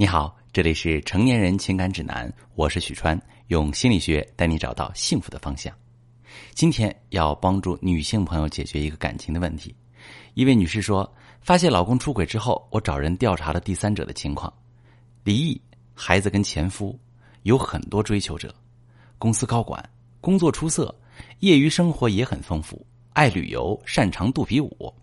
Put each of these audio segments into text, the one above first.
你好，这里是成年人情感指南，我是许川，用心理学带你找到幸福的方向。今天要帮助女性朋友解决一个感情的问题。一位女士说，发现老公出轨之后，我找人调查了第三者的情况，离异，孩子跟前夫，有很多追求者，公司高管，工作出色，业余生活也很丰富，爱旅游，擅长肚皮舞。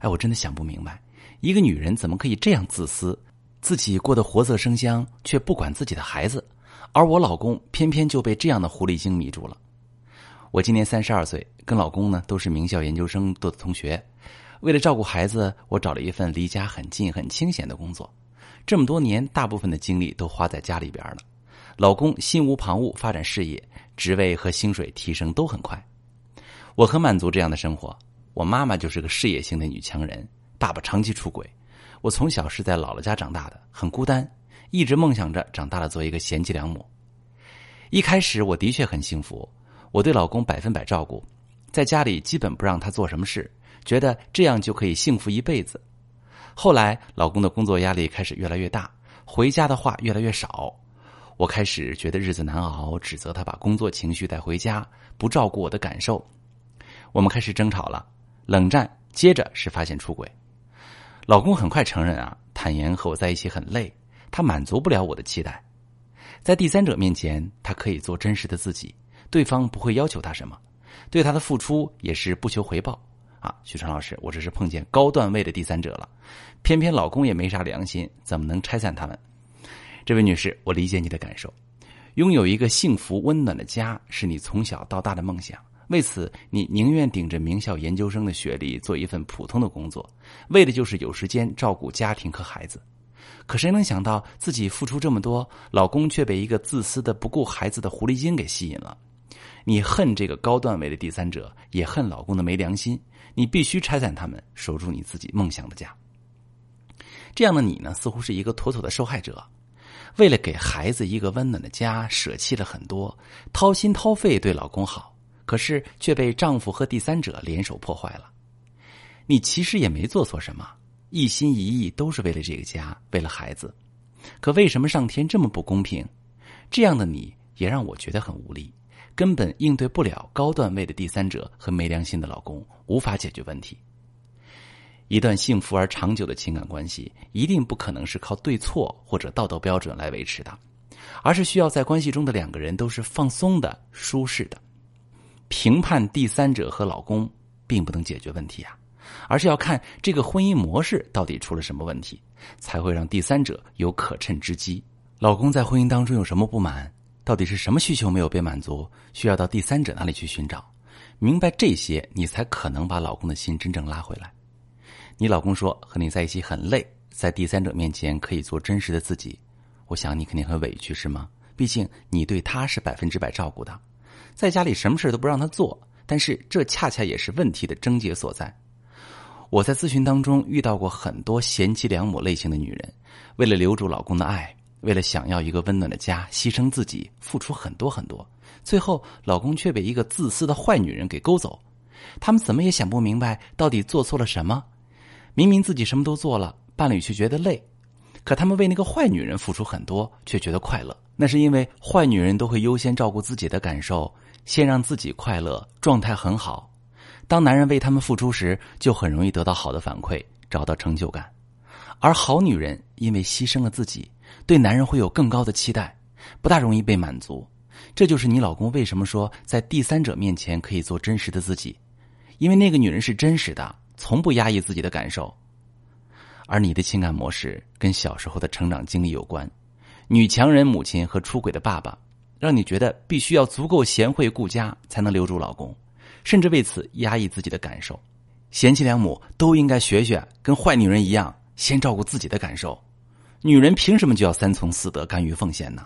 哎，我真的想不明白，一个女人怎么可以这样自私？自己过得活色生香，却不管自己的孩子，而我老公偏偏就被这样的狐狸精迷住了。我今年三十二岁，跟老公呢都是名校研究生的同学。为了照顾孩子，我找了一份离家很近、很清闲的工作。这么多年，大部分的精力都花在家里边了。老公心无旁骛发展事业，职位和薪水提升都很快。我很满足这样的生活。我妈妈就是个事业型的女强人，爸爸长期出轨。我从小是在姥姥家长大的，很孤单，一直梦想着长大了做一个贤妻良母。一开始我的确很幸福，我对老公百分百照顾，在家里基本不让他做什么事，觉得这样就可以幸福一辈子。后来老公的工作压力开始越来越大，回家的话越来越少，我开始觉得日子难熬，指责他把工作情绪带回家，不照顾我的感受。我们开始争吵了，冷战，接着是发现出轨。老公很快承认啊，坦言和我在一起很累，他满足不了我的期待，在第三者面前，他可以做真实的自己，对方不会要求他什么，对他的付出也是不求回报啊。许川老师，我这是碰见高段位的第三者了，偏偏老公也没啥良心，怎么能拆散他们？这位女士，我理解你的感受，拥有一个幸福温暖的家是你从小到大的梦想。为此，你宁愿顶着名校研究生的学历做一份普通的工作，为的就是有时间照顾家庭和孩子。可谁能想到自己付出这么多，老公却被一个自私的不顾孩子的狐狸精给吸引了？你恨这个高段位的第三者，也恨老公的没良心。你必须拆散他们，守住你自己梦想的家。这样的你呢，似乎是一个妥妥的受害者。为了给孩子一个温暖的家，舍弃了很多，掏心掏肺对老公好。可是却被丈夫和第三者联手破坏了。你其实也没做错什么，一心一意都是为了这个家，为了孩子。可为什么上天这么不公平？这样的你也让我觉得很无力，根本应对不了高段位的第三者和没良心的老公，无法解决问题。一段幸福而长久的情感关系，一定不可能是靠对错或者道德标准来维持的，而是需要在关系中的两个人都是放松的、舒适的。评判第三者和老公并不能解决问题啊，而是要看这个婚姻模式到底出了什么问题，才会让第三者有可乘之机。老公在婚姻当中有什么不满？到底是什么需求没有被满足？需要到第三者那里去寻找，明白这些，你才可能把老公的心真正拉回来。你老公说和你在一起很累，在第三者面前可以做真实的自己，我想你肯定很委屈是吗？毕竟你对他是百分之百照顾的。在家里什么事都不让他做，但是这恰恰也是问题的症结所在。我在咨询当中遇到过很多贤妻良母类型的女人，为了留住老公的爱，为了想要一个温暖的家，牺牲自己，付出很多很多，最后老公却被一个自私的坏女人给勾走。他们怎么也想不明白，到底做错了什么？明明自己什么都做了，伴侣却觉得累，可他们为那个坏女人付出很多，却觉得快乐。那是因为坏女人都会优先照顾自己的感受。先让自己快乐，状态很好。当男人为他们付出时，就很容易得到好的反馈，找到成就感。而好女人因为牺牲了自己，对男人会有更高的期待，不大容易被满足。这就是你老公为什么说在第三者面前可以做真实的自己，因为那个女人是真实的，从不压抑自己的感受。而你的情感模式跟小时候的成长经历有关，女强人母亲和出轨的爸爸。让你觉得必须要足够贤惠顾家才能留住老公，甚至为此压抑自己的感受。贤妻良母都应该学学，跟坏女人一样，先照顾自己的感受。女人凭什么就要三从四德、甘于奉献呢？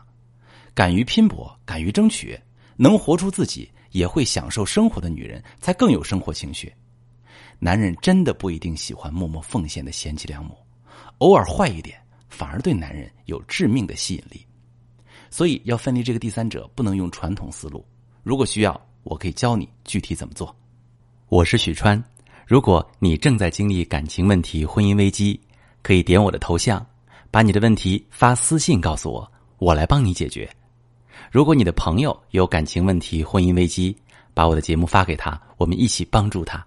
敢于拼搏、敢于争取，能活出自己，也会享受生活的女人，才更有生活情趣。男人真的不一定喜欢默默奉献的贤妻良母偶尔坏一点反而对男人有致命的吸引力。所以要分离这个第三者不能用传统思路。如果需要我可以教你具体怎么做。我是许川。如果你正在经历感情问题婚姻危机可以点我的头像把你的问题发私信告诉我我来帮你解决。如果你的朋友有感情问题婚姻危机把我的节目发给他我们一起帮助他。